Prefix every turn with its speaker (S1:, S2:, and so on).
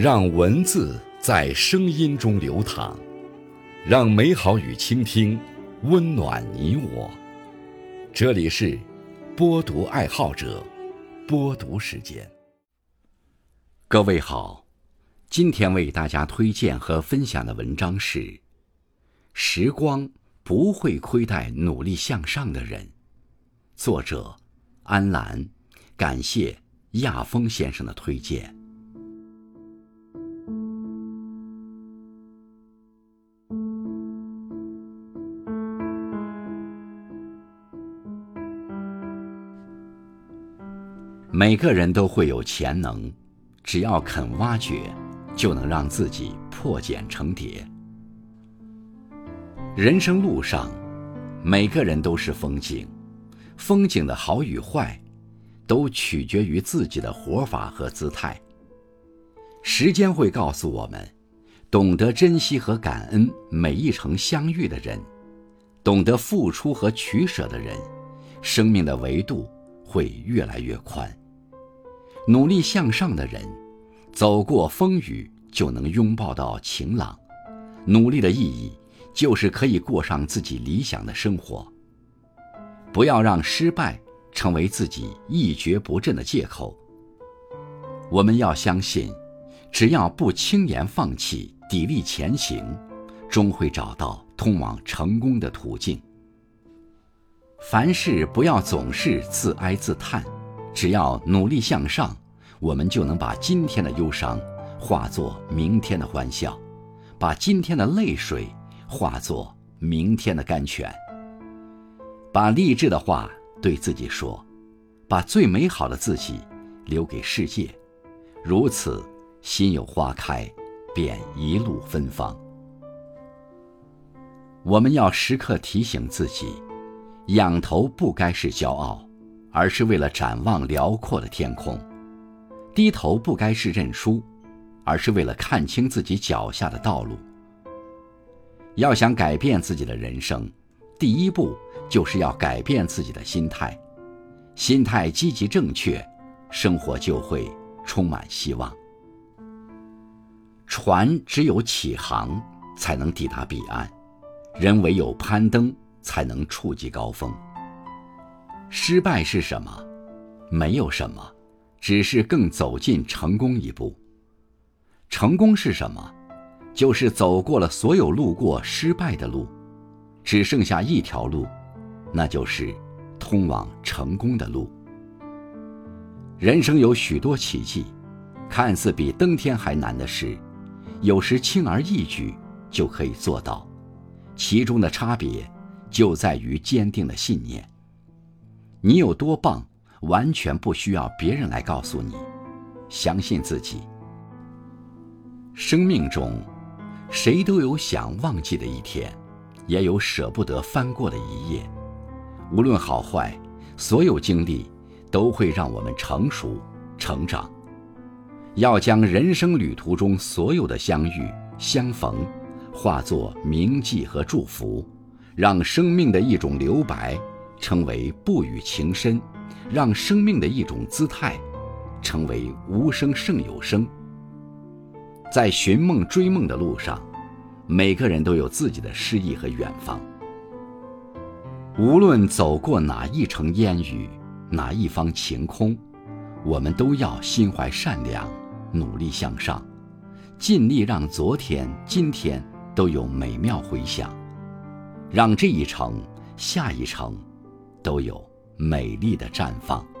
S1: 让文字在声音中流淌，让美好与倾听温暖你我。这里是播读爱好者播读时间。各位好，今天为大家推荐和分享的文章是《时光不会亏待努力向上的人》，作者安澜。感谢亚峰先生的推荐。每个人都会有潜能，只要肯挖掘，就能让自己破茧成蝶。人生路上，每个人都是风景，风景的好与坏，都取决于自己的活法和姿态。时间会告诉我们，懂得珍惜和感恩每一程相遇的人，懂得付出和取舍的人，生命的维度会越来越宽。努力向上的人，走过风雨就能拥抱到晴朗。努力的意义，就是可以过上自己理想的生活。不要让失败成为自己一蹶不振的借口。我们要相信，只要不轻言放弃，砥砺前行，终会找到通往成功的途径。凡事不要总是自哀自叹。只要努力向上，我们就能把今天的忧伤化作明天的欢笑，把今天的泪水化作明天的甘泉。把励志的话对自己说，把最美好的自己留给世界，如此，心有花开，便一路芬芳。我们要时刻提醒自己，仰头不该是骄傲。而是为了展望辽阔的天空，低头不该是认输，而是为了看清自己脚下的道路。要想改变自己的人生，第一步就是要改变自己的心态，心态积极正确，生活就会充满希望。船只有起航才能抵达彼岸，人唯有攀登才能触及高峰。失败是什么？没有什么，只是更走近成功一步。成功是什么？就是走过了所有路过失败的路，只剩下一条路，那就是通往成功的路。人生有许多奇迹，看似比登天还难的事，有时轻而易举就可以做到。其中的差别，就在于坚定的信念。你有多棒，完全不需要别人来告诉你。相信自己。生命中，谁都有想忘记的一天，也有舍不得翻过的一页。无论好坏，所有经历都会让我们成熟、成长。要将人生旅途中所有的相遇、相逢，化作铭记和祝福，让生命的一种留白。成为不语情深，让生命的一种姿态，成为无声胜有声。在寻梦追梦的路上，每个人都有自己的诗意和远方。无论走过哪一程烟雨，哪一方晴空，我们都要心怀善良，努力向上，尽力让昨天、今天都有美妙回响，让这一程、下一程。都有美丽的绽放。